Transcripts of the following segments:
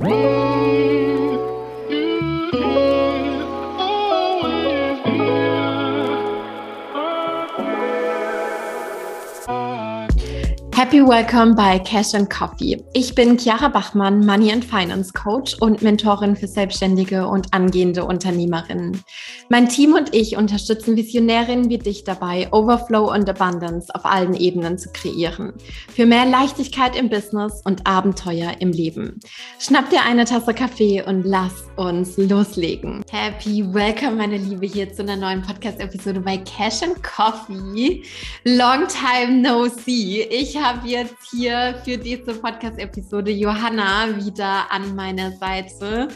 Whoa! Happy Welcome bei Cash and Coffee. Ich bin Chiara Bachmann, Money and Finance Coach und Mentorin für selbstständige und angehende Unternehmerinnen. Mein Team und ich unterstützen Visionärinnen wie dich dabei, Overflow und Abundance auf allen Ebenen zu kreieren. Für mehr Leichtigkeit im Business und Abenteuer im Leben. Schnapp dir eine Tasse Kaffee und lass uns loslegen. Happy Welcome, meine Liebe, hier zu einer neuen Podcast-Episode bei Cash and Coffee. Long time no see. Ich habe habe jetzt hier für diese Podcast-Episode Johanna wieder an meiner Seite.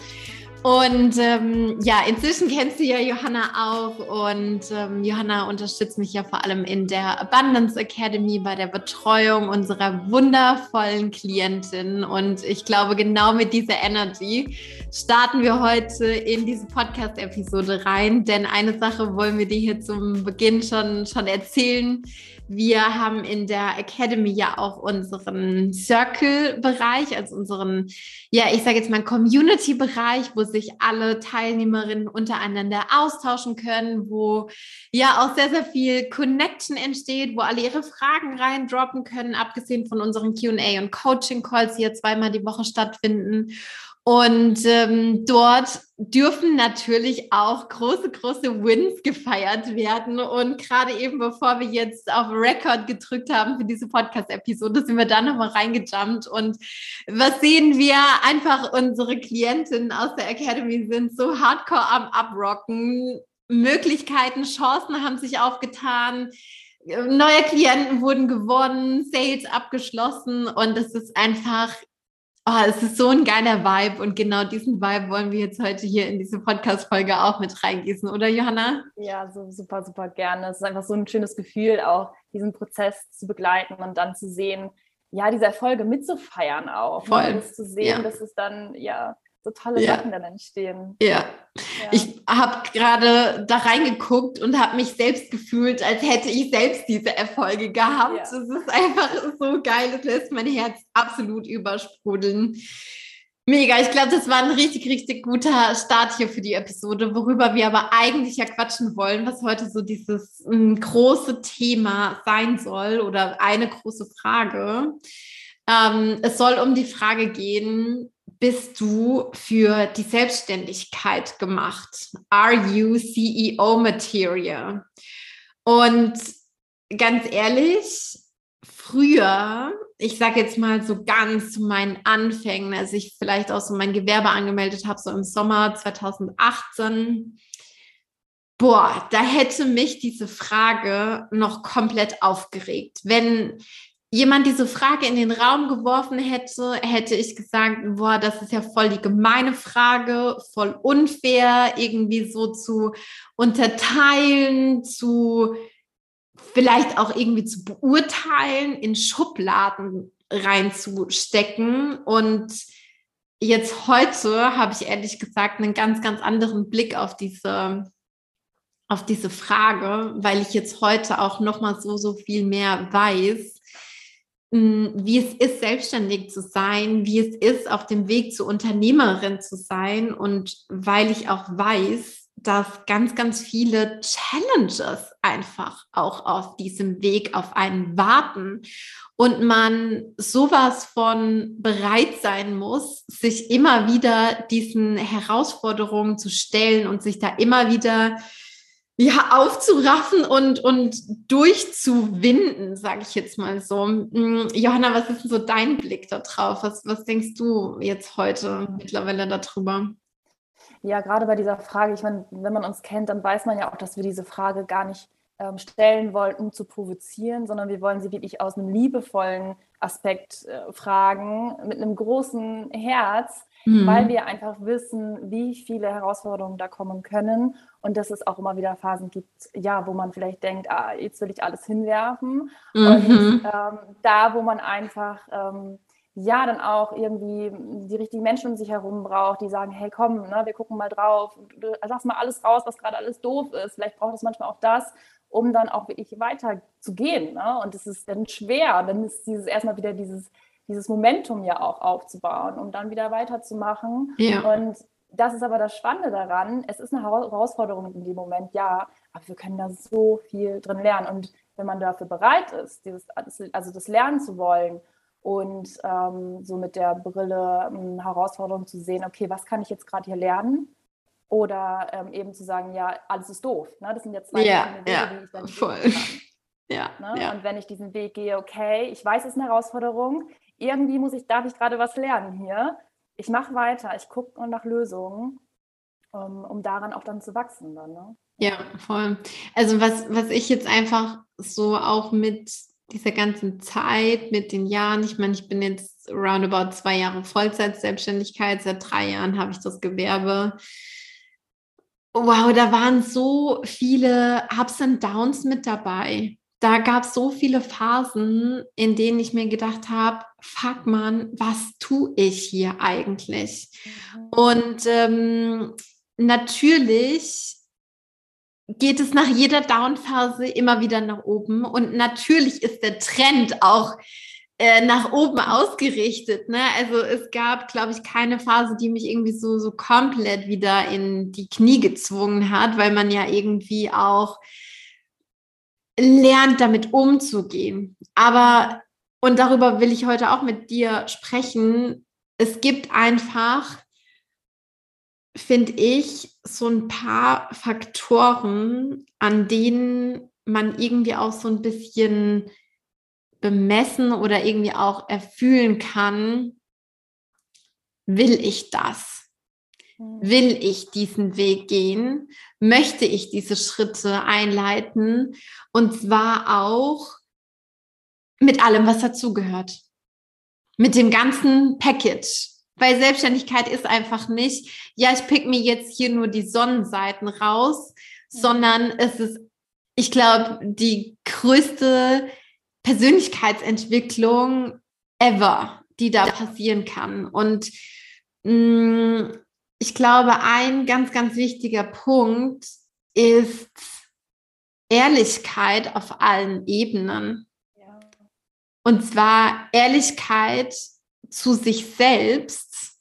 Und ähm, ja, inzwischen kennst du ja Johanna auch und ähm, Johanna unterstützt mich ja vor allem in der Abundance Academy bei der Betreuung unserer wundervollen Klientin. Und ich glaube, genau mit dieser Energy starten wir heute in diese Podcast-Episode rein, denn eine Sache wollen wir dir hier zum Beginn schon, schon erzählen. Wir haben in der Academy ja auch unseren Circle-Bereich, also unseren, ja, ich sage jetzt mal Community-Bereich, wo sich alle Teilnehmerinnen untereinander austauschen können, wo ja auch sehr, sehr viel Connection entsteht, wo alle ihre Fragen reindroppen können, abgesehen von unseren QA und Coaching-Calls, die ja zweimal die Woche stattfinden. Und ähm, dort dürfen natürlich auch große, große Wins gefeiert werden. Und gerade eben, bevor wir jetzt auf Record gedrückt haben für diese Podcast-Episode, sind wir da nochmal reingejumpt. Und was sehen wir? Einfach unsere Klientinnen aus der Academy sind so hardcore am Abrocken. Möglichkeiten, Chancen haben sich aufgetan neue Klienten wurden gewonnen, Sales abgeschlossen und es ist einfach Oh, es ist so ein geiler Vibe und genau diesen Vibe wollen wir jetzt heute hier in diese Podcast-Folge auch mit reingießen, oder Johanna? Ja, so super, super gerne. Es ist einfach so ein schönes Gefühl, auch diesen Prozess zu begleiten und dann zu sehen, ja, diese Erfolge mitzufeiern auch. Voll. Und zu sehen, ja. dass es dann, ja, so tolle ja. Sachen dann entstehen. Ja. ja. Ich habe gerade da reingeguckt und habe mich selbst gefühlt, als hätte ich selbst diese Erfolge gehabt. Es ja. ist einfach so geil, es lässt mein Herz absolut übersprudeln. Mega, ich glaube, das war ein richtig, richtig guter Start hier für die Episode, worüber wir aber eigentlich ja quatschen wollen, was heute so dieses m, große Thema sein soll oder eine große Frage. Ähm, es soll um die Frage gehen, bist du für die Selbstständigkeit gemacht? Are you CEO Material? Und ganz ehrlich, früher, ich sage jetzt mal so ganz zu meinen Anfängen, als ich vielleicht auch so mein Gewerbe angemeldet habe, so im Sommer 2018, boah, da hätte mich diese Frage noch komplett aufgeregt. Wenn jemand diese Frage in den Raum geworfen hätte, hätte ich gesagt, boah, das ist ja voll die gemeine Frage, voll unfair, irgendwie so zu unterteilen, zu vielleicht auch irgendwie zu beurteilen, in Schubladen reinzustecken. Und jetzt heute habe ich ehrlich gesagt einen ganz, ganz anderen Blick auf diese auf diese Frage, weil ich jetzt heute auch noch mal so so viel mehr weiß wie es ist, selbstständig zu sein, wie es ist, auf dem Weg zur Unternehmerin zu sein. Und weil ich auch weiß, dass ganz, ganz viele Challenges einfach auch auf diesem Weg auf einen warten und man sowas von bereit sein muss, sich immer wieder diesen Herausforderungen zu stellen und sich da immer wieder ja, aufzuraffen und, und durchzuwinden, sage ich jetzt mal so. Mm, Johanna, was ist denn so dein Blick da drauf? Was, was denkst du jetzt heute mittlerweile darüber? Ja, gerade bei dieser Frage, ich meine, wenn man uns kennt, dann weiß man ja auch, dass wir diese Frage gar nicht ähm, stellen wollen, um zu provozieren, sondern wir wollen sie wirklich aus einem liebevollen Aspekt äh, fragen, mit einem großen Herz, mhm. weil wir einfach wissen, wie viele Herausforderungen da kommen können und dass es auch immer wieder Phasen gibt, ja, wo man vielleicht denkt, ah, jetzt will ich alles hinwerfen. Mhm. Und ähm, da, wo man einfach ähm, ja dann auch irgendwie die richtigen Menschen um sich herum braucht, die sagen, hey komm, ne, wir gucken mal drauf, lass mal alles raus, was gerade alles doof ist. Vielleicht braucht es manchmal auch das, um dann auch wirklich weiter zu gehen. Ne? Und es ist dann schwer, dann ist dieses erstmal wieder dieses dieses Momentum ja auch aufzubauen, um dann wieder weiterzumachen. Ja. Und das ist aber das Spannende daran. Es ist eine Herausforderung in dem Moment, ja, aber wir können da so viel drin lernen. Und wenn man dafür bereit ist, dieses, also das lernen zu wollen und ähm, so mit der Brille ähm, Herausforderung zu sehen, okay, was kann ich jetzt gerade hier lernen? Oder ähm, eben zu sagen, ja, alles ist doof. Ne? Das sind ja zwei ja, Wege, ja, die ich dann voll. Ja, ne? ja. Und wenn ich diesen Weg gehe, okay, ich weiß, es ist eine Herausforderung, irgendwie muss ich, darf ich gerade was lernen hier. Ich mache weiter, ich gucke nach Lösungen, um, um, daran auch dann zu wachsen. Dann, ne? Ja, voll. Also was, was ich jetzt einfach so auch mit dieser ganzen Zeit, mit den Jahren, ich meine, ich bin jetzt roundabout zwei Jahre Vollzeit-Selbstständigkeit, seit drei Jahren habe ich das Gewerbe. Wow, da waren so viele Ups und Downs mit dabei da gab es so viele Phasen, in denen ich mir gedacht habe, fuck man, was tue ich hier eigentlich? Mhm. Und ähm, natürlich geht es nach jeder Down-Phase immer wieder nach oben. Und natürlich ist der Trend auch äh, nach oben ausgerichtet. Ne? Also es gab, glaube ich, keine Phase, die mich irgendwie so, so komplett wieder in die Knie gezwungen hat, weil man ja irgendwie auch lernt, damit umzugehen. Aber, und darüber will ich heute auch mit dir sprechen, es gibt einfach, finde ich, so ein paar Faktoren, an denen man irgendwie auch so ein bisschen bemessen oder irgendwie auch erfühlen kann, will ich das? Hm. Will ich diesen Weg gehen? Möchte ich diese Schritte einleiten? Und zwar auch mit allem, was dazugehört. Mit dem ganzen Package. Weil Selbstständigkeit ist einfach nicht, ja, ich pick mir jetzt hier nur die Sonnenseiten raus, sondern es ist, ich glaube, die größte Persönlichkeitsentwicklung ever, die da passieren kann. Und mh, mm, ich glaube, ein ganz, ganz wichtiger Punkt ist Ehrlichkeit auf allen Ebenen. Ja. Und zwar Ehrlichkeit zu sich selbst,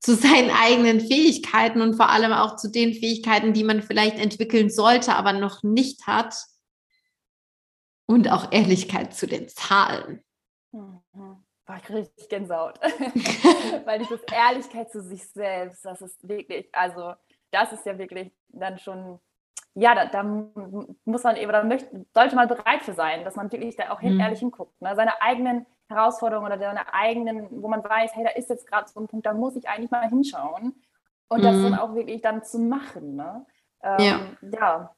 zu seinen eigenen Fähigkeiten und vor allem auch zu den Fähigkeiten, die man vielleicht entwickeln sollte, aber noch nicht hat. Und auch Ehrlichkeit zu den Zahlen. Mhm war ich richtig Gänsehaut. Weil diese Ehrlichkeit zu sich selbst, das ist wirklich, also das ist ja wirklich dann schon, ja, da, da muss man eben, da möchte, sollte man bereit für sein, dass man wirklich da auch hin, mhm. ehrlich hinguckt. Ne? Seine eigenen Herausforderungen oder seine eigenen, wo man weiß, hey, da ist jetzt gerade so ein Punkt, da muss ich eigentlich mal hinschauen. Und mhm. das dann auch wirklich dann zu machen. Ne? Ähm, ja. ja.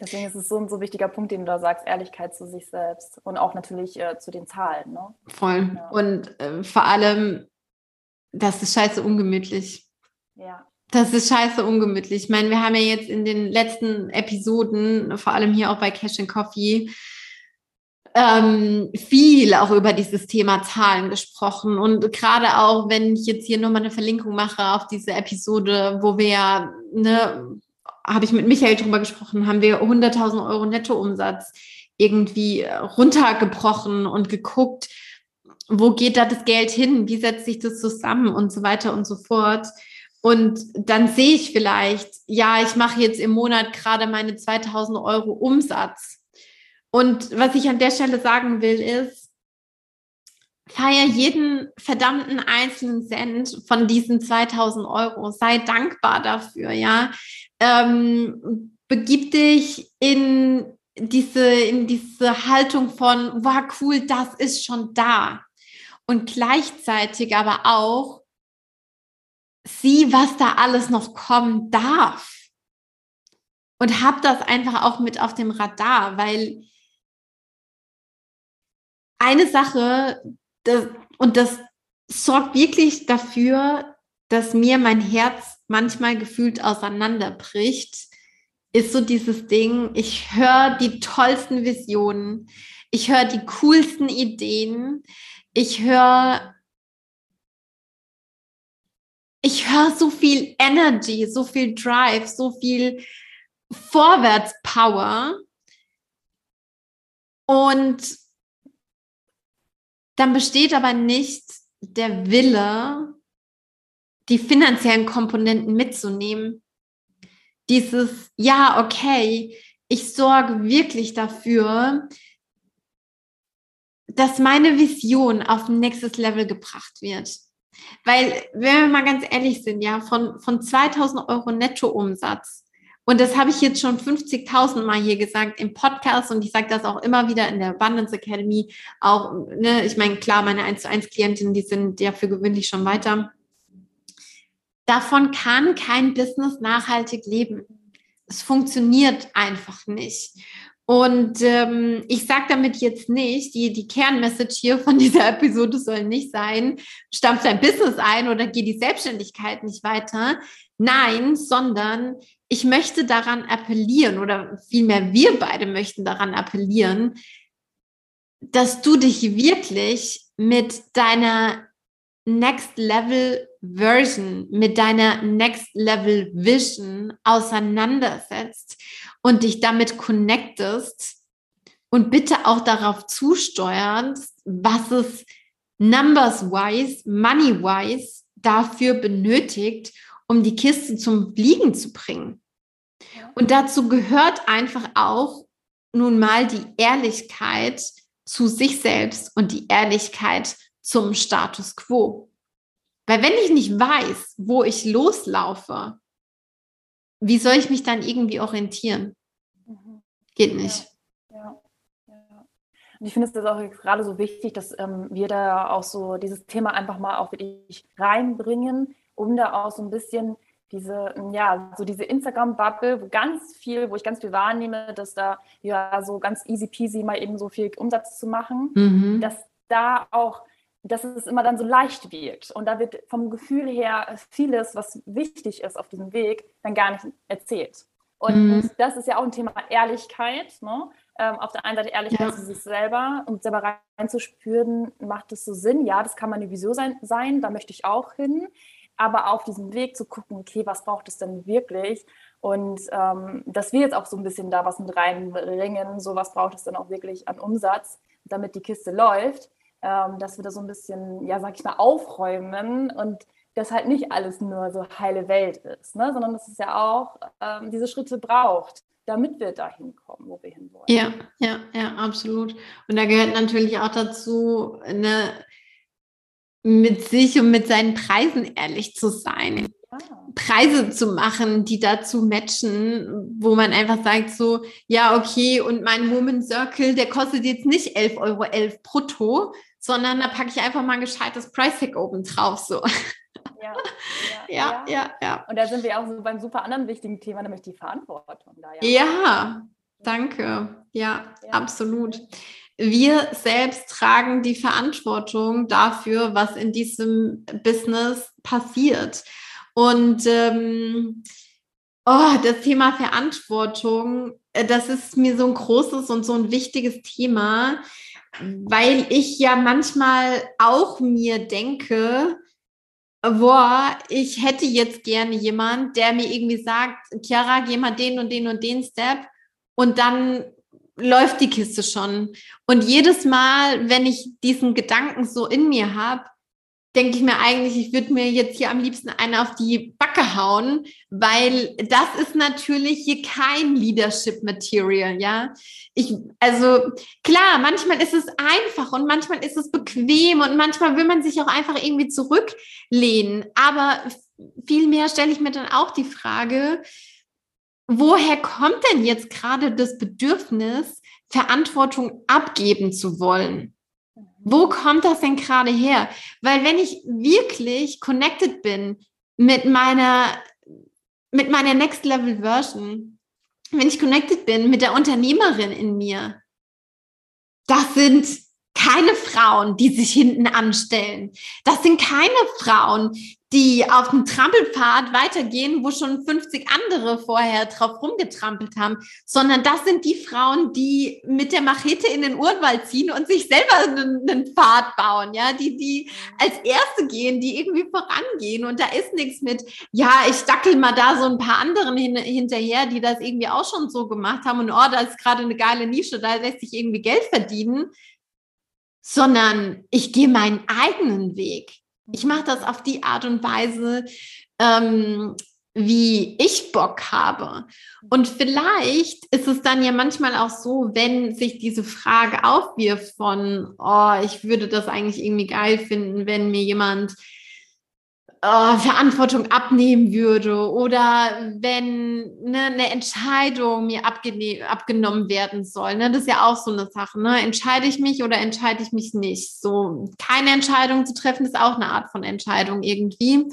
Deswegen ist es so ein so wichtiger Punkt, den du da sagst, Ehrlichkeit zu sich selbst und auch natürlich äh, zu den Zahlen. Ne? Voll. Ja. Und äh, vor allem, das ist scheiße ungemütlich. Ja. Das ist scheiße ungemütlich. Ich meine, wir haben ja jetzt in den letzten Episoden, vor allem hier auch bei Cash and Coffee, ähm, viel auch über dieses Thema Zahlen gesprochen. Und gerade auch, wenn ich jetzt hier nochmal eine Verlinkung mache auf diese Episode, wo wir ja ne, habe ich mit Michael drüber gesprochen, haben wir 100.000 Euro Nettoumsatz irgendwie runtergebrochen und geguckt, wo geht da das Geld hin, wie setzt sich das zusammen und so weiter und so fort. Und dann sehe ich vielleicht, ja, ich mache jetzt im Monat gerade meine 2000 Euro Umsatz. Und was ich an der Stelle sagen will, ist, feier jeden verdammten einzelnen Cent von diesen 2000 Euro. Sei dankbar dafür, ja ähm, begib dich in diese, in diese Haltung von, wow, cool, das ist schon da. Und gleichzeitig aber auch, sieh, was da alles noch kommen darf. Und hab das einfach auch mit auf dem Radar, weil eine Sache, das, und das sorgt wirklich dafür, dass mir mein Herz manchmal gefühlt auseinanderbricht, ist so dieses Ding, ich höre die tollsten Visionen, ich höre die coolsten Ideen, ich höre ich höre so viel Energy, so viel Drive, so viel Vorwärtspower. Und dann besteht aber nicht der Wille, die finanziellen Komponenten mitzunehmen. Dieses, ja, okay, ich sorge wirklich dafür, dass meine Vision auf ein nächstes Level gebracht wird. Weil, wenn wir mal ganz ehrlich sind, ja, von, von 2000 Euro Nettoumsatz, und das habe ich jetzt schon 50.000 Mal hier gesagt im Podcast und ich sage das auch immer wieder in der Abundance Academy. Auch, ne, ich meine, klar, meine 1 zu 1 Klientinnen, die sind ja für gewöhnlich schon weiter. Davon kann kein Business nachhaltig leben. Es funktioniert einfach nicht. Und ähm, ich sage damit jetzt nicht, die, die Kernmessage hier von dieser Episode soll nicht sein, stampf dein Business ein oder geh die Selbstständigkeit nicht weiter. Nein, sondern ich möchte daran appellieren oder vielmehr wir beide möchten daran appellieren, dass du dich wirklich mit deiner Next Level Version, mit deiner Next Level Vision auseinandersetzt und dich damit connectest und bitte auch darauf zusteuerst, was es numbers-wise, money-wise dafür benötigt, um die Kiste zum Fliegen zu bringen. Und dazu gehört einfach auch nun mal die Ehrlichkeit zu sich selbst und die Ehrlichkeit zum Status quo. Weil wenn ich nicht weiß, wo ich loslaufe, wie soll ich mich dann irgendwie orientieren? Mhm. Geht nicht. Ja. Ja. Und ich finde es auch gerade so wichtig, dass ähm, wir da auch so dieses Thema einfach mal auch wirklich reinbringen, um da auch so ein bisschen diese, ja, so diese Instagram-Bubble, wo ganz viel, wo ich ganz viel wahrnehme, dass da ja so ganz easy peasy mal eben so viel Umsatz zu machen, mhm. dass da auch, dass es immer dann so leicht wirkt. Und da wird vom Gefühl her vieles, was wichtig ist auf diesem Weg, dann gar nicht erzählt. Und mhm. das ist ja auch ein Thema Ehrlichkeit. Ne? Ähm, auf der einen Seite Ehrlichkeit ja. zu sich selber und selber reinzuspüren, macht es so Sinn? Ja, das kann meine Vision sein, sein, da möchte ich auch hin aber auf diesem Weg zu gucken, okay, was braucht es denn wirklich? Und ähm, dass wir jetzt auch so ein bisschen da was mit reinbringen, so was braucht es dann auch wirklich an Umsatz, damit die Kiste läuft, ähm, dass wir da so ein bisschen, ja, sag ich mal, aufräumen und das halt nicht alles nur so heile Welt ist, ne? sondern dass es ja auch ähm, diese Schritte braucht, damit wir dahin kommen, wo wir hinwollen. Ja, ja, ja, absolut. Und da gehört natürlich auch dazu, eine mit sich und mit seinen Preisen ehrlich zu sein. Preise zu machen, die dazu matchen, wo man einfach sagt so, ja, okay, und mein Moment Circle, der kostet jetzt nicht 11,11 Euro .11 brutto, sondern da packe ich einfach mal ein gescheites Price Tag oben drauf, so. Ja ja, ja, ja, ja, Und da sind wir auch so beim super anderen wichtigen Thema, nämlich die Verantwortung. Da, ja. ja, danke. Ja, ja, absolut wir selbst tragen die Verantwortung dafür, was in diesem Business passiert. Und ähm, oh, das Thema Verantwortung, äh, das ist mir so ein großes und so ein wichtiges Thema, weil ich ja manchmal auch mir denke, boah, ich hätte jetzt gerne jemand, der mir irgendwie sagt, Chiara, geh mal den und den und den Step und dann läuft die Kiste schon. Und jedes Mal, wenn ich diesen Gedanken so in mir habe, denke ich mir eigentlich, ich würde mir jetzt hier am liebsten einen auf die Backe hauen, weil das ist natürlich hier kein Leadership Material, ja. Ich, also klar, manchmal ist es einfach und manchmal ist es bequem und manchmal will man sich auch einfach irgendwie zurücklehnen. Aber vielmehr stelle ich mir dann auch die Frage, woher kommt denn jetzt gerade das Bedürfnis, Verantwortung abgeben zu wollen? Wo kommt das denn gerade her? Weil wenn ich wirklich connected bin mit meiner, mit meiner Next Level Version, wenn ich connected bin mit der Unternehmerin in mir, das sind keine Frauen, die sich hinten anstellen. Das sind keine Frauen, die auf dem Trampelpfad weitergehen, wo schon 50 andere vorher drauf rumgetrampelt haben, sondern das sind die Frauen, die mit der Machete in den Urwald ziehen und sich selber einen, einen Pfad bauen, ja, die, die als Erste gehen, die irgendwie vorangehen und da ist nichts mit, ja, ich dackel mal da so ein paar anderen hin, hinterher, die das irgendwie auch schon so gemacht haben und oh, da ist gerade eine geile Nische, da lässt sich irgendwie Geld verdienen sondern ich gehe meinen eigenen Weg. Ich mache das auf die Art und Weise, ähm, wie ich Bock habe. Und vielleicht ist es dann ja manchmal auch so, wenn sich diese Frage aufwirft von, oh, ich würde das eigentlich irgendwie geil finden, wenn mir jemand äh, Verantwortung abnehmen würde oder wenn ne, eine Entscheidung mir abgenommen werden soll. Ne? Das ist ja auch so eine Sache. Ne? Entscheide ich mich oder entscheide ich mich nicht? So keine Entscheidung zu treffen ist auch eine Art von Entscheidung irgendwie.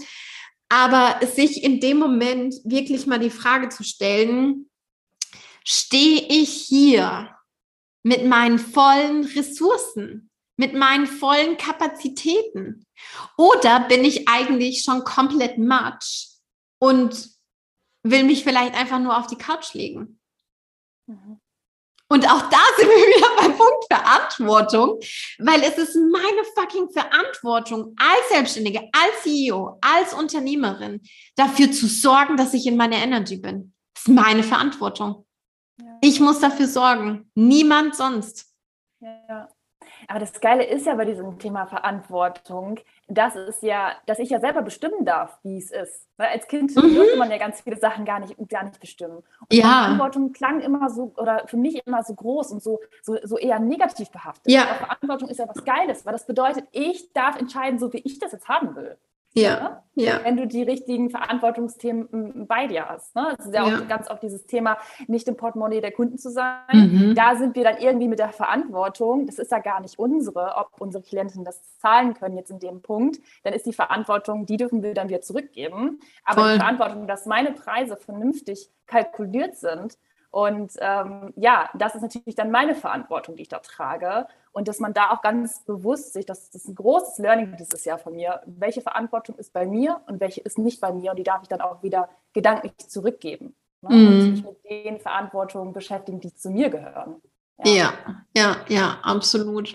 Aber sich in dem Moment wirklich mal die Frage zu stellen, stehe ich hier mit meinen vollen Ressourcen, mit meinen vollen Kapazitäten? Oder bin ich eigentlich schon komplett matsch und will mich vielleicht einfach nur auf die Couch legen? Mhm. Und auch da sind wir wieder beim Punkt Verantwortung, weil es ist meine fucking Verantwortung als Selbstständige, als CEO, als Unternehmerin, dafür zu sorgen, dass ich in meiner Energy bin. Das ist meine Verantwortung. Ja. Ich muss dafür sorgen. Niemand sonst. Ja. Aber das Geile ist ja bei diesem Thema Verantwortung, dass es ja, dass ich ja selber bestimmen darf, wie es ist. Weil als Kind mhm. durfte man ja ganz viele Sachen gar nicht, gar nicht bestimmen. Und ja. Verantwortung klang immer so, oder für mich immer so groß und so, so, so eher negativ behaftet. Ja. Aber Verantwortung ist ja was Geiles, weil das bedeutet, ich darf entscheiden, so wie ich das jetzt haben will. Ja, ja. Wenn du die richtigen Verantwortungsthemen bei dir hast. Ne? Das ist ja, ja. auch ganz oft dieses Thema, nicht im Portemonnaie der Kunden zu sein. Mhm. Da sind wir dann irgendwie mit der Verantwortung, das ist ja gar nicht unsere, ob unsere Klienten das zahlen können jetzt in dem Punkt, dann ist die Verantwortung, die dürfen wir dann wieder zurückgeben. Aber Voll. die Verantwortung, dass meine Preise vernünftig kalkuliert sind und ähm, ja, das ist natürlich dann meine Verantwortung, die ich da trage. Und dass man da auch ganz bewusst sich, das, das ist ein großes Learning dieses Jahr von mir, welche Verantwortung ist bei mir und welche ist nicht bei mir. Und die darf ich dann auch wieder gedanklich zurückgeben. Ne? Mhm. Und mich mit den Verantwortungen beschäftigen, die zu mir gehören. Ja, ja, ja, ja absolut.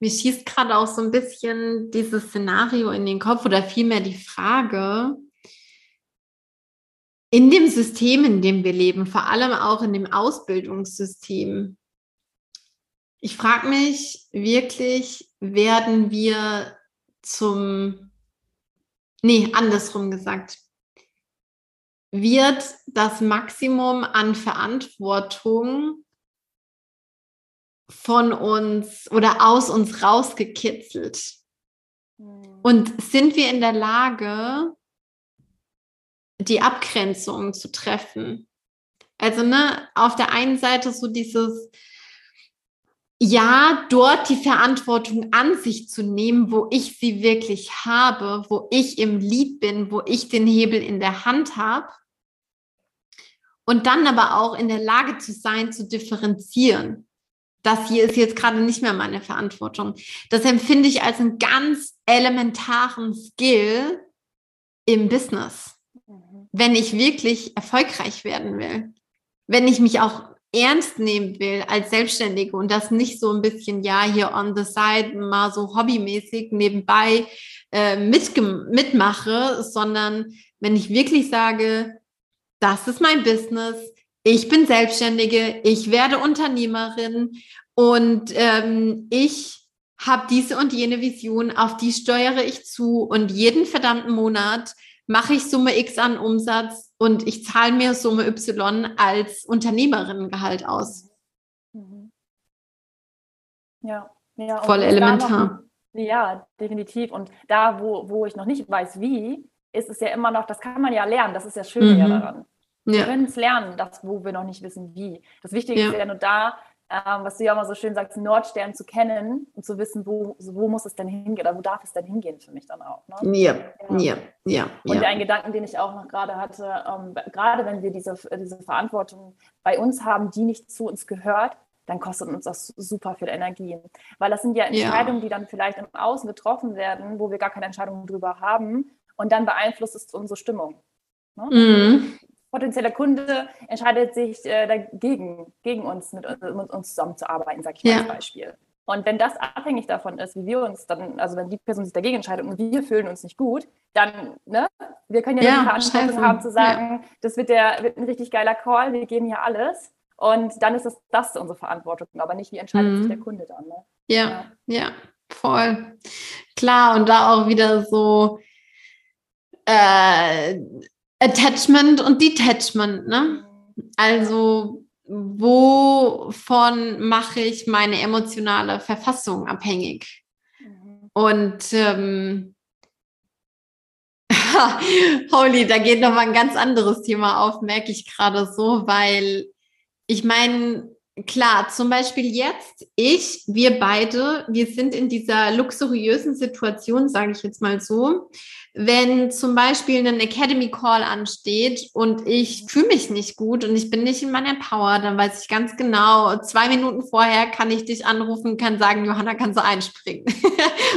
Mir schießt gerade auch so ein bisschen dieses Szenario in den Kopf oder vielmehr die Frage, in dem System, in dem wir leben, vor allem auch in dem Ausbildungssystem. Ich frage mich wirklich, werden wir zum, nee, andersrum gesagt, wird das Maximum an Verantwortung von uns oder aus uns rausgekitzelt? Hm. Und sind wir in der Lage, die Abgrenzung zu treffen. Also, ne, auf der einen Seite so dieses, ja, dort die Verantwortung an sich zu nehmen, wo ich sie wirklich habe, wo ich im Lied bin, wo ich den Hebel in der Hand habe. Und dann aber auch in der Lage zu sein, zu differenzieren. Das hier ist jetzt gerade nicht mehr meine Verantwortung. Das empfinde ich als einen ganz elementaren Skill im Business wenn ich wirklich erfolgreich werden will, wenn ich mich auch ernst nehmen will als Selbstständige und das nicht so ein bisschen, ja, hier on the side mal so hobbymäßig nebenbei äh, mitmache, sondern wenn ich wirklich sage, das ist mein Business, ich bin Selbstständige, ich werde Unternehmerin und ähm, ich habe diese und jene Vision, auf die steuere ich zu und jeden verdammten Monat mache ich Summe X an Umsatz und ich zahle mir Summe Y als Unternehmerinnengehalt aus. Mhm. Ja, ja. Voll elementar. Noch, ja, definitiv. Und da, wo, wo ich noch nicht weiß, wie, ist es ja immer noch, das kann man ja lernen, das ist ja schön mhm. ja daran. Wir ja. können es lernen, das, wo wir noch nicht wissen, wie. Das Wichtige ja. ist ja nur da, ähm, was du ja immer so schön sagst, Nordstern zu kennen und zu wissen, wo, wo muss es denn hingehen oder wo darf es denn hingehen für mich dann auch. Ne? Ja, ja, ja. Und ein Gedanken, den ich auch noch gerade hatte, ähm, gerade wenn wir diese, diese Verantwortung bei uns haben, die nicht zu uns gehört, dann kostet uns das super viel Energie. Weil das sind ja Entscheidungen, ja. die dann vielleicht im Außen getroffen werden, wo wir gar keine Entscheidung drüber haben und dann beeinflusst es unsere Stimmung. Ne? Mhm potenzieller Kunde entscheidet sich äh, dagegen, gegen uns, mit, mit uns zusammenzuarbeiten, sage ich mal ja. als Beispiel. Und wenn das abhängig davon ist, wie wir uns dann, also wenn die Person sich dagegen entscheidet und wir fühlen uns nicht gut, dann, ne, wir können ja, ja die Verantwortung haben zu sagen, ja. das wird, der, wird ein richtig geiler Call, wir geben hier alles. Und dann ist es das unsere Verantwortung, aber nicht, wie entscheidet mhm. sich der Kunde dann. Ne? Ja, ja, ja, voll. Klar, und da auch wieder so äh, Attachment und Detachment, ne? Also wovon mache ich meine emotionale Verfassung abhängig? Und ähm, holy, da geht noch mal ein ganz anderes Thema auf, merke ich gerade so, weil ich meine, klar, zum Beispiel jetzt, ich, wir beide, wir sind in dieser luxuriösen Situation, sage ich jetzt mal so, wenn zum Beispiel ein Academy Call ansteht und ich fühle mich nicht gut und ich bin nicht in meiner Power, dann weiß ich ganz genau, zwei Minuten vorher kann ich dich anrufen, kann sagen, Johanna, kannst du einspringen?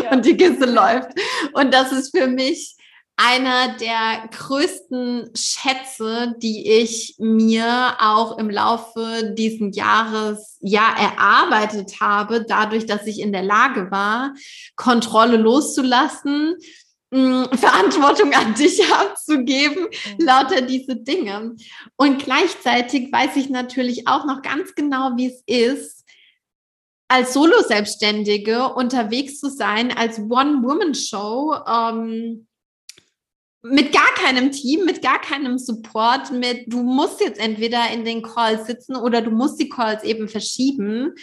Ja. und die Kiste läuft. Und das ist für mich einer der größten Schätze, die ich mir auch im Laufe diesen Jahres ja erarbeitet habe, dadurch, dass ich in der Lage war, Kontrolle loszulassen, Verantwortung an dich abzugeben, mhm. lauter diese Dinge. Und gleichzeitig weiß ich natürlich auch noch ganz genau, wie es ist, als Solo-Selbstständige unterwegs zu sein, als One-Woman-Show. Ähm, mit gar keinem Team, mit gar keinem Support, mit du musst jetzt entweder in den Calls sitzen oder du musst die Calls eben verschieben.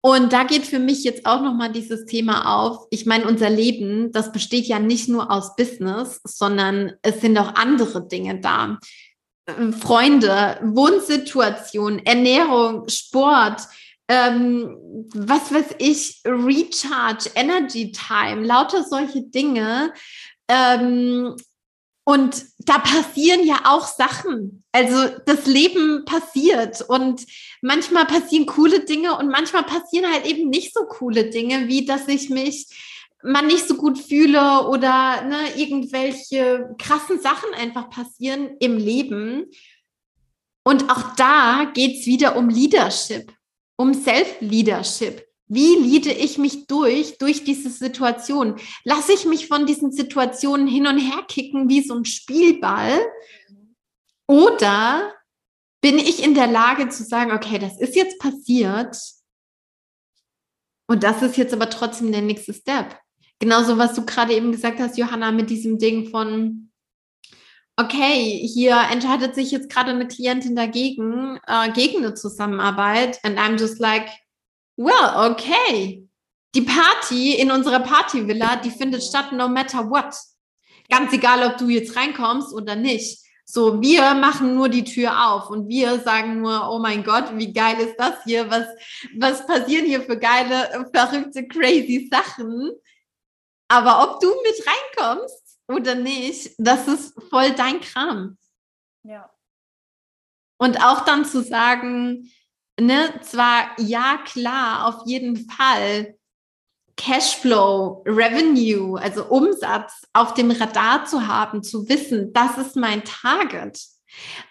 Und da geht für mich jetzt auch nochmal dieses Thema auf. Ich meine, unser Leben, das besteht ja nicht nur aus Business, sondern es sind auch andere Dinge da. Freunde, Wohnsituation, Ernährung, Sport, ähm, was weiß ich, Recharge, Energy Time, lauter solche Dinge, ähm, und da passieren ja auch Sachen. Also das Leben passiert und manchmal passieren coole Dinge und manchmal passieren halt eben nicht so coole Dinge, wie dass ich mich man nicht so gut fühle oder ne, irgendwelche krassen Sachen einfach passieren im Leben. Und auch da geht es wieder um Leadership, um Self-Leadership. Wie liede ich mich durch, durch diese Situation? Lasse ich mich von diesen Situationen hin und her kicken wie so ein Spielball? Oder bin ich in der Lage zu sagen, okay, das ist jetzt passiert und das ist jetzt aber trotzdem der nächste Step. Genauso, was du gerade eben gesagt hast, Johanna, mit diesem Ding von, okay, hier entscheidet sich jetzt gerade eine Klientin dagegen, äh, gegen eine Zusammenarbeit and I'm just like, well, okay. Die Party in unserer Partyvilla, die findet statt no matter what. Ganz egal, ob du jetzt reinkommst oder nicht. So, wir machen nur die Tür auf und wir sagen nur, oh mein Gott, wie geil ist das hier? Was, was passieren hier für geile, verrückte, crazy Sachen? Aber ob du mit reinkommst oder nicht, das ist voll dein Kram. Ja. Und auch dann zu sagen, ne, zwar ja klar, auf jeden Fall Cashflow, Revenue, also Umsatz auf dem Radar zu haben, zu wissen, das ist mein Target.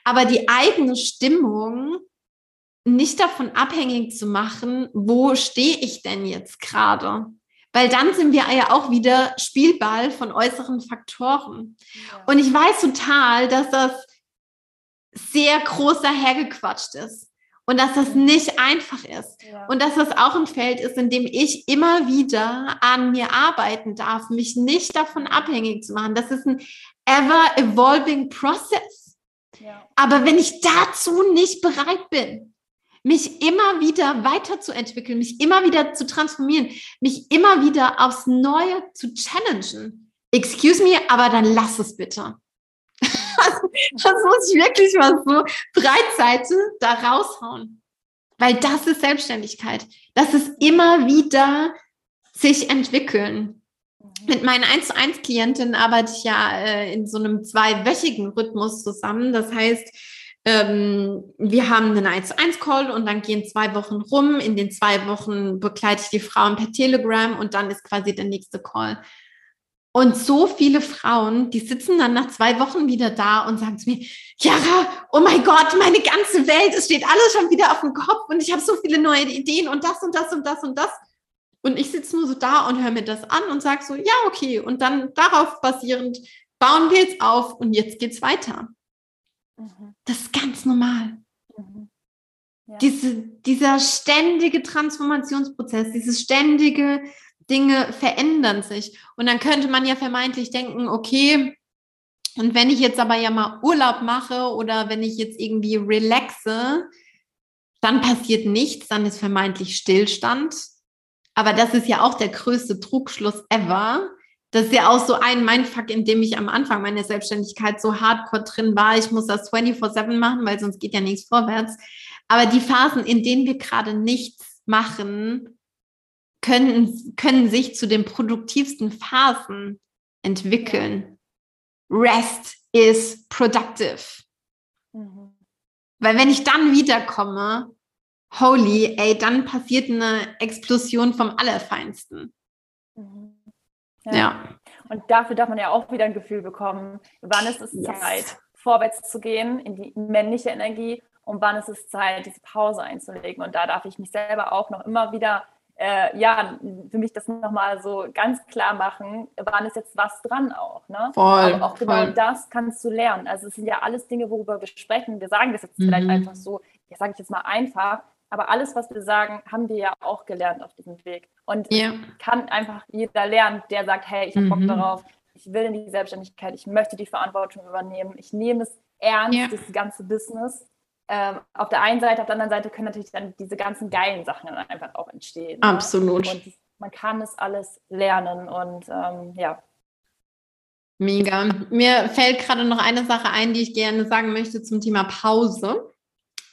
Aber die eigene Stimmung nicht davon abhängig zu machen, wo stehe ich denn jetzt gerade? Weil dann sind wir ja auch wieder Spielball von äußeren Faktoren. Und ich weiß total, dass das sehr großer hergequatscht ist und dass das nicht einfach ist. Ja. Und dass das auch ein Feld ist, in dem ich immer wieder an mir arbeiten darf, mich nicht davon abhängig zu machen. Das ist ein ever evolving process. Ja. Aber wenn ich dazu nicht bereit bin, mich immer wieder weiterzuentwickeln, mich immer wieder zu transformieren, mich immer wieder aufs Neue zu challengen, excuse me, aber dann lass es bitte. das muss ich wirklich mal so Breitseite da raushauen. Weil das ist Selbstständigkeit. Das ist immer wieder sich entwickeln. Mit meinen 1 zu 1 Klientinnen arbeite ich ja äh, in so einem zweiwöchigen Rhythmus zusammen. Das heißt, ähm, wir haben einen 1 zu 1 Call und dann gehen zwei Wochen rum. In den zwei Wochen begleite ich die Frauen per Telegram und dann ist quasi der nächste Call. Und so viele Frauen, die sitzen dann nach zwei Wochen wieder da und sagen zu mir, Chiara, oh mein Gott, meine ganze Welt, es steht alles schon wieder auf dem Kopf und ich habe so viele neue Ideen und das und das und das und das. Und ich sitze nur so da und höre mir das an und sage so, ja, okay. Und dann darauf basierend bauen wir jetzt auf und jetzt geht's weiter. Mhm. Das ist ganz normal. Mhm. Ja. Diese, dieser ständige Transformationsprozess, dieses ständige Dinge verändern sich. Und dann könnte man ja vermeintlich denken, okay, und wenn ich jetzt aber ja mal Urlaub mache oder wenn ich jetzt irgendwie relaxe, dann passiert nichts, dann ist vermeintlich Stillstand. Aber das ist ja auch der größte Trugschluss ever. Das ist ja auch so ein Mindfuck, in dem ich am Anfang meiner Selbstständigkeit so hardcore drin war. Ich muss das 24-7 machen, weil sonst geht ja nichts vorwärts. Aber die Phasen, in denen wir gerade nichts machen, können, können sich zu den produktivsten Phasen entwickeln. Rest is productive. Mhm. Weil wenn ich dann wiederkomme, holy, ey, dann passiert eine Explosion vom Allerfeinsten. Mhm. Ja. ja. Und dafür darf man ja auch wieder ein Gefühl bekommen, wann ist es yes. Zeit, vorwärts zu gehen in die männliche Energie und wann ist es Zeit, diese Pause einzulegen. Und da darf ich mich selber auch noch immer wieder äh, ja, für mich das nochmal so ganz klar machen, wann ist jetzt was dran auch. Ne? Voll, Aber auch genau voll. das kannst du lernen. Also es sind ja alles Dinge, worüber wir sprechen. Wir sagen das jetzt mhm. vielleicht einfach so, ja, sage ich jetzt mal einfach, aber alles, was wir sagen, haben wir ja auch gelernt auf diesem Weg. Und yeah. kann einfach jeder lernen, der sagt, hey, ich habe Bock mhm. darauf, ich will in die Selbstständigkeit, ich möchte die Verantwortung übernehmen, ich nehme es ernst, yeah. das ganze Business ähm, auf der einen Seite, auf der anderen Seite können natürlich dann diese ganzen geilen Sachen dann einfach auch entstehen. Ne? Absolut. Ne? Und man kann es alles lernen und ähm, ja. Mega. Mir fällt gerade noch eine Sache ein, die ich gerne sagen möchte zum Thema Pause.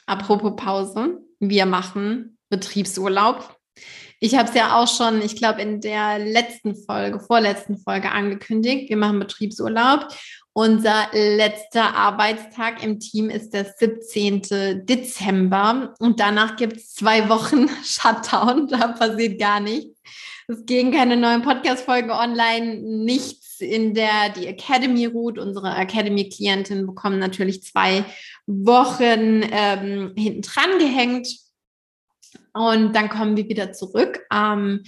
Apropos Pause. Wir machen Betriebsurlaub. Ich habe es ja auch schon, ich glaube, in der letzten Folge, vorletzten Folge angekündigt. Wir machen Betriebsurlaub. Unser letzter Arbeitstag im Team ist der 17. Dezember und danach gibt es zwei Wochen Shutdown. Da passiert gar nichts. Es gehen keine neuen Podcast-Folgen online, nichts in der die Academy ruht. Unsere Academy-Klientinnen bekommen natürlich zwei Wochen ähm, hinten dran gehängt. Und dann kommen wir wieder zurück am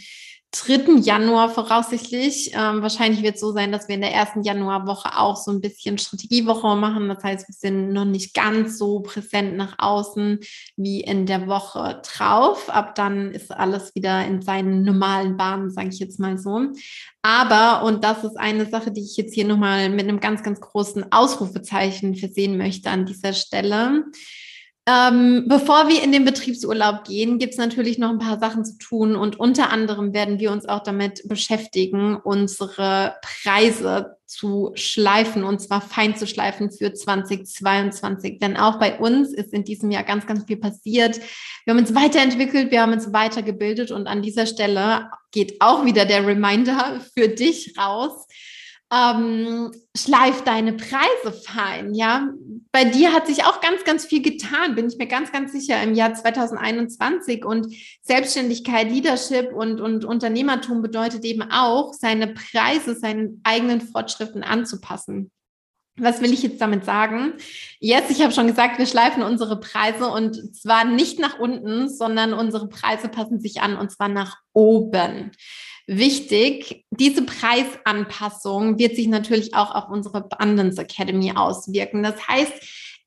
3. Januar voraussichtlich. Ähm, wahrscheinlich wird es so sein, dass wir in der ersten Januarwoche auch so ein bisschen Strategiewoche machen. Das heißt, wir sind noch nicht ganz so präsent nach außen wie in der Woche drauf. Ab dann ist alles wieder in seinen normalen Bahnen, sage ich jetzt mal so. Aber, und das ist eine Sache, die ich jetzt hier nochmal mit einem ganz, ganz großen Ausrufezeichen versehen möchte an dieser Stelle ähm, bevor wir in den Betriebsurlaub gehen, gibt es natürlich noch ein paar Sachen zu tun und unter anderem werden wir uns auch damit beschäftigen, unsere Preise zu schleifen und zwar fein zu schleifen für 2022. Denn auch bei uns ist in diesem Jahr ganz, ganz viel passiert. Wir haben uns weiterentwickelt, wir haben uns weitergebildet und an dieser Stelle geht auch wieder der Reminder für dich raus ähm, schleif deine Preise fein, ja. Bei dir hat sich auch ganz, ganz viel getan, bin ich mir ganz, ganz sicher im Jahr 2021 und Selbstständigkeit, Leadership und, und Unternehmertum bedeutet eben auch, seine Preise seinen eigenen Fortschritten anzupassen. Was will ich jetzt damit sagen? Jetzt, ich habe schon gesagt, wir schleifen unsere Preise und zwar nicht nach unten, sondern unsere Preise passen sich an und zwar nach oben wichtig. Diese Preisanpassung wird sich natürlich auch auf unsere Abundance Academy auswirken. Das heißt,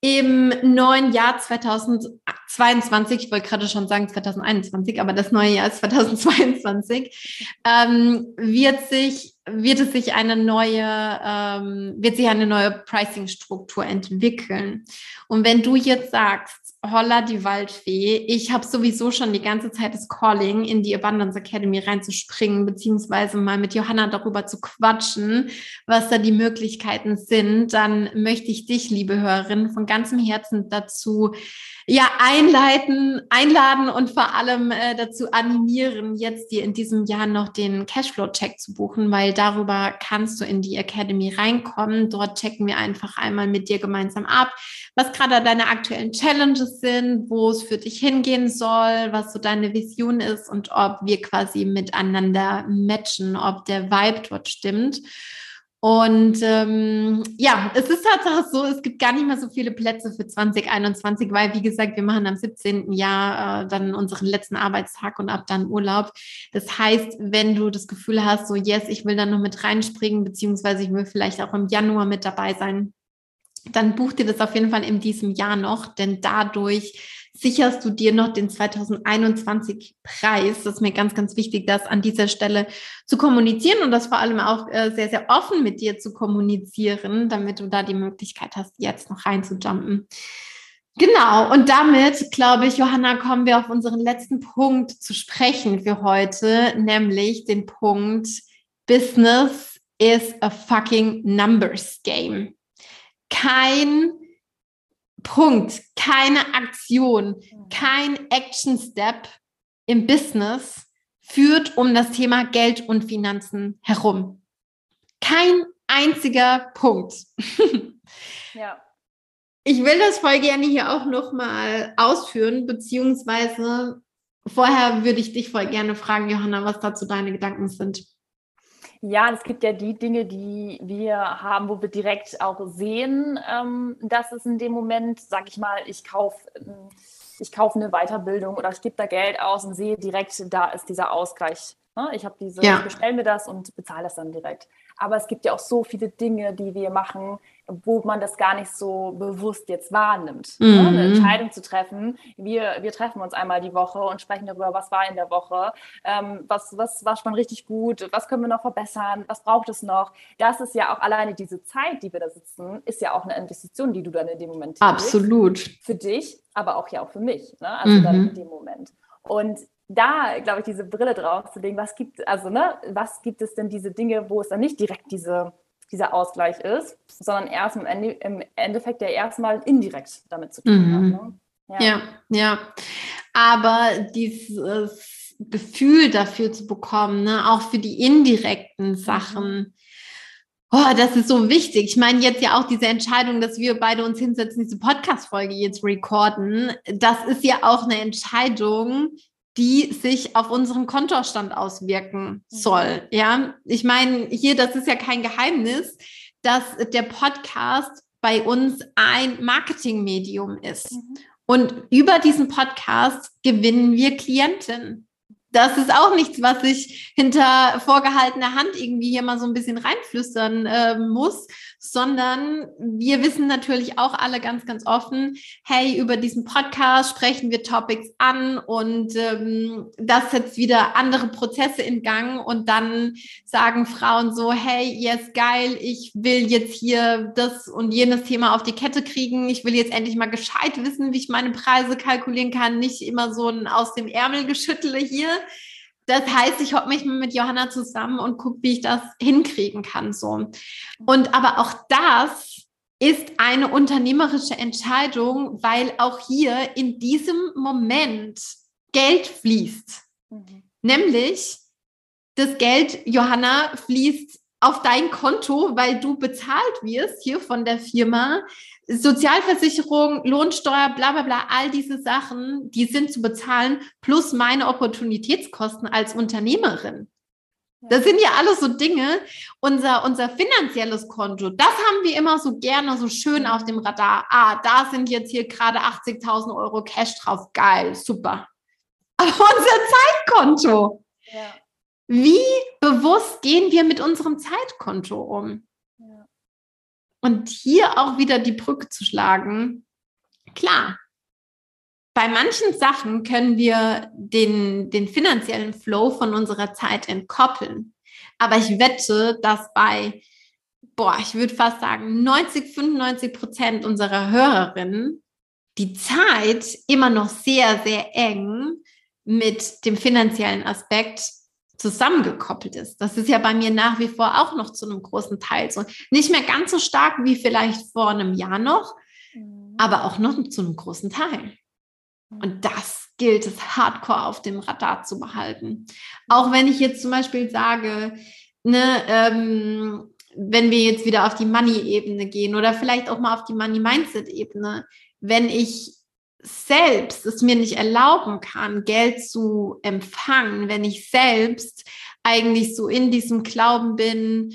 im neuen Jahr 2022, ich wollte gerade schon sagen 2021, aber das neue Jahr ist 2022, ähm, wird sich wird es sich eine neue ähm, wird sich eine neue Pricing-Struktur entwickeln. Und wenn du jetzt sagst, holla die Waldfee. Ich habe sowieso schon die ganze Zeit das Calling, in die Abundance Academy reinzuspringen, beziehungsweise mal mit Johanna darüber zu quatschen, was da die Möglichkeiten sind. Dann möchte ich dich, liebe Hörerin, von ganzem Herzen dazu ja, einleiten, einladen und vor allem äh, dazu animieren, jetzt dir in diesem Jahr noch den Cashflow-Check zu buchen, weil darüber kannst du in die Academy reinkommen. Dort checken wir einfach einmal mit dir gemeinsam ab, was gerade deine aktuellen Challenges sind, wo es für dich hingehen soll, was so deine Vision ist und ob wir quasi miteinander matchen, ob der Vibe dort stimmt. Und ähm, ja, es ist tatsächlich so, es gibt gar nicht mehr so viele Plätze für 2021, weil, wie gesagt, wir machen am 17. Jahr äh, dann unseren letzten Arbeitstag und ab dann Urlaub. Das heißt, wenn du das Gefühl hast, so, yes, ich will dann noch mit reinspringen, beziehungsweise ich will vielleicht auch im Januar mit dabei sein, dann buch dir das auf jeden Fall in diesem Jahr noch, denn dadurch sicherst du dir noch den 2021 Preis. Das ist mir ganz, ganz wichtig, das an dieser Stelle zu kommunizieren und das vor allem auch äh, sehr, sehr offen mit dir zu kommunizieren, damit du da die Möglichkeit hast, jetzt noch reinzujumpen. Genau, und damit, glaube ich, Johanna, kommen wir auf unseren letzten Punkt zu sprechen für heute, nämlich den Punkt Business is a fucking numbers game. Kein Punkt, keine Aktion, kein Action Step im Business führt um das Thema Geld und Finanzen herum. Kein einziger Punkt. ja. Ich will das voll gerne hier auch nochmal ausführen, beziehungsweise vorher würde ich dich voll gerne fragen, Johanna, was dazu deine Gedanken sind. Ja, es gibt ja die Dinge, die wir haben, wo wir direkt auch sehen, ähm, dass es in dem Moment, sag ich mal, ich kaufe ähm, ich kaufe eine Weiterbildung oder ich gebe da Geld aus und sehe direkt, da ist dieser Ausgleich. Ne? Ich habe diese, ja. ich bestelle mir das und bezahle das dann direkt. Aber es gibt ja auch so viele Dinge, die wir machen, wo man das gar nicht so bewusst jetzt wahrnimmt. Mhm. Ne? Eine Entscheidung zu treffen. Wir, wir treffen uns einmal die Woche und sprechen darüber, was war in der Woche, ähm, was, was war schon richtig gut, was können wir noch verbessern, was braucht es noch. Das ist ja auch alleine diese Zeit, die wir da sitzen, ist ja auch eine Investition, die du dann in dem Moment tätigst. Absolut. Für dich, aber auch ja auch für mich. Ne? Also mhm. dann in dem Moment. Und da, glaube ich, diese Brille drauf zu legen, was gibt, also, ne, was gibt es denn diese Dinge, wo es dann nicht direkt diese dieser Ausgleich ist, sondern erst im, Ende, im Endeffekt ja erstmal indirekt damit zu tun mhm. hat. Ne? Ja. ja, ja. Aber dieses Gefühl dafür zu bekommen, ne, auch für die indirekten Sachen, Oh, das ist so wichtig. Ich meine, jetzt ja auch diese Entscheidung, dass wir beide uns hinsetzen, diese Podcast-Folge jetzt recorden. Das ist ja auch eine Entscheidung, die sich auf unseren Kontostand auswirken mhm. soll. Ja, ich meine, hier, das ist ja kein Geheimnis, dass der Podcast bei uns ein Marketingmedium ist. Mhm. Und über diesen Podcast gewinnen wir Klienten das ist auch nichts, was ich hinter vorgehaltener Hand irgendwie hier mal so ein bisschen reinflüstern äh, muss, sondern wir wissen natürlich auch alle ganz, ganz offen, hey, über diesen Podcast sprechen wir Topics an und ähm, das setzt wieder andere Prozesse in Gang und dann sagen Frauen so, hey, yes, geil, ich will jetzt hier das und jenes Thema auf die Kette kriegen, ich will jetzt endlich mal gescheit wissen, wie ich meine Preise kalkulieren kann, nicht immer so ein aus dem Ärmel geschüttle hier. Das heißt, ich hocke mich mit Johanna zusammen und gucke, wie ich das hinkriegen kann. So. Und aber auch das ist eine unternehmerische Entscheidung, weil auch hier in diesem Moment Geld fließt. Mhm. Nämlich das Geld, Johanna, fließt auf dein Konto, weil du bezahlt wirst hier von der Firma Sozialversicherung, Lohnsteuer, bla bla bla, all diese Sachen, die sind zu bezahlen, plus meine Opportunitätskosten als Unternehmerin. Das sind ja alles so Dinge. Unser, unser finanzielles Konto, das haben wir immer so gerne so schön auf dem Radar. Ah, da sind jetzt hier gerade 80.000 Euro Cash drauf. Geil, super. Aber unser Zeitkonto. Ja. Wie bewusst gehen wir mit unserem Zeitkonto um? Und hier auch wieder die Brücke zu schlagen. Klar, bei manchen Sachen können wir den, den finanziellen Flow von unserer Zeit entkoppeln. Aber ich wette, dass bei, boah, ich würde fast sagen, 90, 95 Prozent unserer Hörerinnen die Zeit immer noch sehr, sehr eng mit dem finanziellen Aspekt zusammengekoppelt ist. Das ist ja bei mir nach wie vor auch noch zu einem großen Teil so. Nicht mehr ganz so stark wie vielleicht vor einem Jahr noch, mhm. aber auch noch zu einem großen Teil. Mhm. Und das gilt es hardcore auf dem Radar zu behalten. Auch wenn ich jetzt zum Beispiel sage, ne, ähm, wenn wir jetzt wieder auf die Money-Ebene gehen oder vielleicht auch mal auf die Money-Mindset-Ebene, wenn ich selbst es mir nicht erlauben kann, Geld zu empfangen, wenn ich selbst eigentlich so in diesem Glauben bin,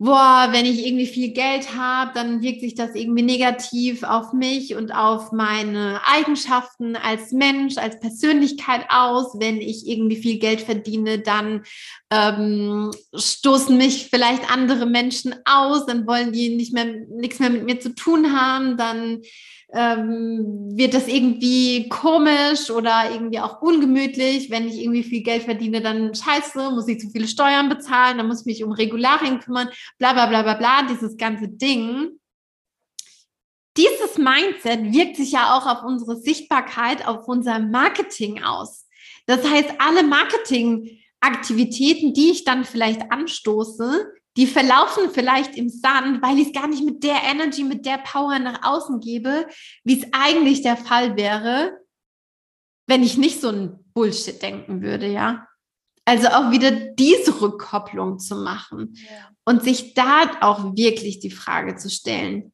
boah, wenn ich irgendwie viel Geld habe, dann wirkt sich das irgendwie negativ auf mich und auf meine Eigenschaften als Mensch, als Persönlichkeit aus. Wenn ich irgendwie viel Geld verdiene, dann ähm, stoßen mich vielleicht andere Menschen aus, dann wollen die nicht mehr nichts mehr mit mir zu tun haben, dann ähm, wird das irgendwie komisch oder irgendwie auch ungemütlich. Wenn ich irgendwie viel Geld verdiene, dann scheiße, muss ich zu viele Steuern bezahlen, dann muss ich mich um Regularien kümmern, bla bla bla bla bla, dieses ganze Ding. Dieses Mindset wirkt sich ja auch auf unsere Sichtbarkeit, auf unser Marketing aus. Das heißt, alle Marketingaktivitäten, die ich dann vielleicht anstoße, die verlaufen vielleicht im Sand, weil ich es gar nicht mit der Energy, mit der Power nach außen gebe, wie es eigentlich der Fall wäre, wenn ich nicht so ein Bullshit denken würde, ja. Also auch wieder diese Rückkopplung zu machen ja. und sich da auch wirklich die Frage zu stellen,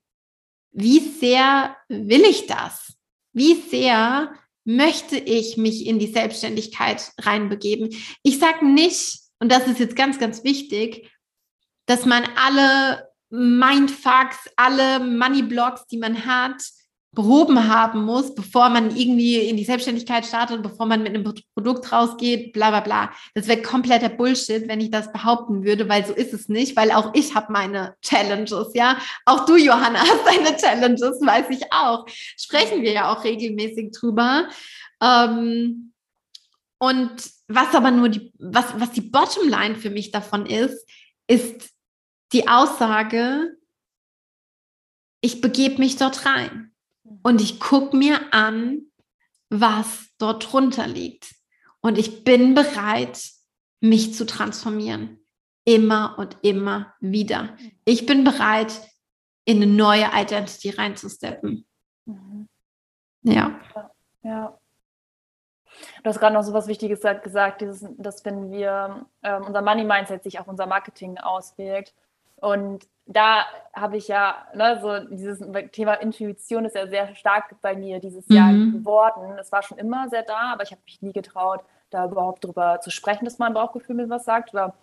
wie sehr will ich das? Wie sehr möchte ich mich in die Selbstständigkeit reinbegeben? Ich sage nicht, und das ist jetzt ganz, ganz wichtig, dass man alle Mindfucks, alle Money-Blocks, die man hat, behoben haben muss, bevor man irgendwie in die Selbstständigkeit startet, bevor man mit einem Produkt rausgeht, bla bla bla. Das wäre kompletter Bullshit, wenn ich das behaupten würde, weil so ist es nicht, weil auch ich habe meine Challenges, ja. Auch du, Johanna, hast deine Challenges, weiß ich auch. Sprechen wir ja auch regelmäßig drüber. Ähm, und was aber nur die, was, was die Bottomline für mich davon ist, ist die Aussage, ich begebe mich dort rein und ich gucke mir an, was dort drunter liegt. Und ich bin bereit, mich zu transformieren. Immer und immer wieder. Ich bin bereit, in eine neue Identity reinzusteppen. Mhm. Ja. Ja. Du hast gerade noch so was Wichtiges gesagt, dieses, dass wenn wir ähm, unser Money Mindset sich auf unser Marketing auswirkt, und da habe ich ja, ne, so dieses Thema Intuition ist ja sehr stark bei mir dieses Jahr mhm. geworden. Es war schon immer sehr da, aber ich habe mich nie getraut, da überhaupt drüber zu sprechen, dass mein Bauchgefühl mir was sagt. Oder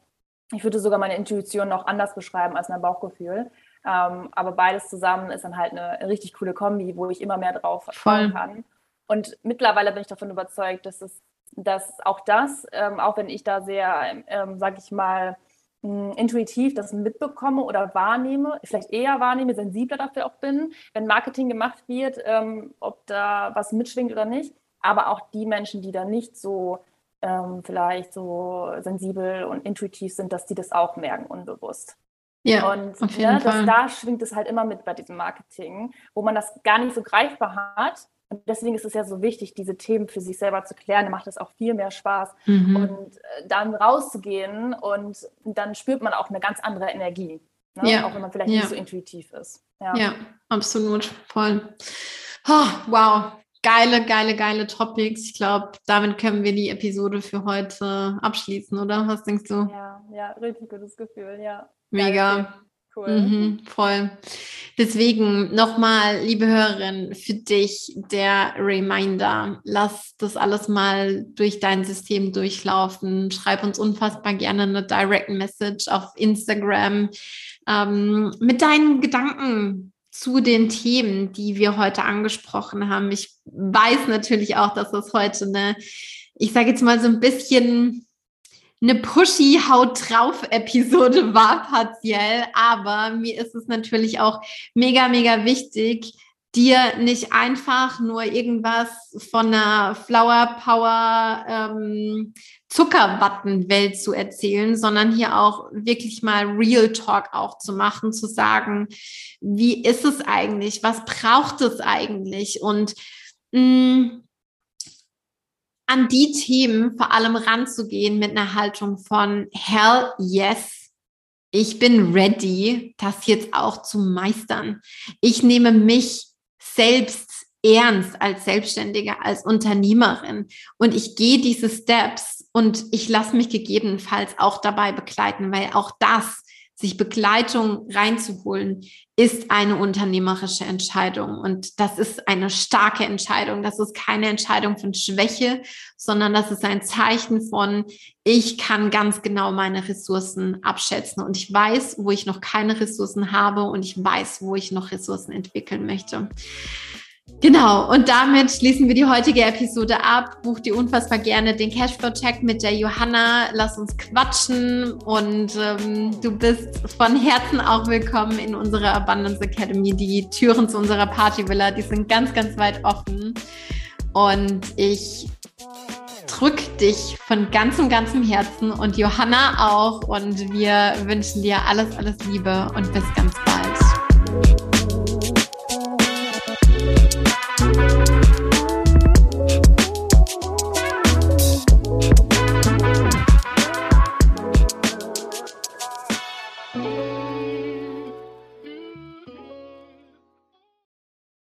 ich würde sogar meine Intuition noch anders beschreiben als mein Bauchgefühl. Ähm, aber beides zusammen ist dann halt eine richtig coole Kombi, wo ich immer mehr drauf vertrauen kann. Und mittlerweile bin ich davon überzeugt, dass es, dass auch das, ähm, auch wenn ich da sehr, ähm, sag ich mal, intuitiv das mitbekomme oder wahrnehme, vielleicht eher wahrnehme, sensibler dafür auch bin, wenn Marketing gemacht wird, ähm, ob da was mitschwingt oder nicht. Aber auch die Menschen, die da nicht so ähm, vielleicht so sensibel und intuitiv sind, dass die das auch merken, unbewusst. Ja, und auf jeden ne, Fall. Das, da schwingt es halt immer mit bei diesem Marketing, wo man das gar nicht so greifbar hat, und deswegen ist es ja so wichtig, diese Themen für sich selber zu klären. Da macht es auch viel mehr Spaß. Mhm. Und äh, dann rauszugehen und dann spürt man auch eine ganz andere Energie. Ne? Ja. Auch wenn man vielleicht ja. nicht so intuitiv ist. Ja, ja absolut. Voll. Oh, wow. Geile, geile, geile Topics. Ich glaube, damit können wir die Episode für heute abschließen, oder? Was denkst du? Ja, ja, richtig gutes Gefühl, ja. Mega. Cool. Mhm, voll. Deswegen nochmal, liebe Hörerin, für dich der Reminder. Lass das alles mal durch dein System durchlaufen. Schreib uns unfassbar gerne eine Direct Message auf Instagram ähm, mit deinen Gedanken zu den Themen, die wir heute angesprochen haben. Ich weiß natürlich auch, dass das heute eine, ich sage jetzt mal so ein bisschen eine pushy Haut drauf Episode war partiell, aber mir ist es natürlich auch mega, mega wichtig, dir nicht einfach nur irgendwas von einer Flower Power ähm, Zuckerwattenwelt zu erzählen, sondern hier auch wirklich mal Real Talk auch zu machen, zu sagen, wie ist es eigentlich, was braucht es eigentlich? Und mh, mm, an die Themen vor allem ranzugehen mit einer Haltung von Hell yes, ich bin ready, das jetzt auch zu meistern. Ich nehme mich selbst ernst als Selbstständige, als Unternehmerin und ich gehe diese Steps und ich lasse mich gegebenenfalls auch dabei begleiten, weil auch das sich Begleitung reinzuholen, ist eine unternehmerische Entscheidung. Und das ist eine starke Entscheidung. Das ist keine Entscheidung von Schwäche, sondern das ist ein Zeichen von, ich kann ganz genau meine Ressourcen abschätzen und ich weiß, wo ich noch keine Ressourcen habe und ich weiß, wo ich noch Ressourcen entwickeln möchte. Genau, und damit schließen wir die heutige Episode ab. Buch dir unfassbar gerne den Cashflow-Check mit der Johanna. Lass uns quatschen und ähm, du bist von Herzen auch willkommen in unserer Abundance Academy. Die Türen zu unserer Partyvilla, die sind ganz, ganz weit offen. Und ich drücke dich von ganzem, ganzem Herzen und Johanna auch. Und wir wünschen dir alles, alles Liebe und bis ganz bald.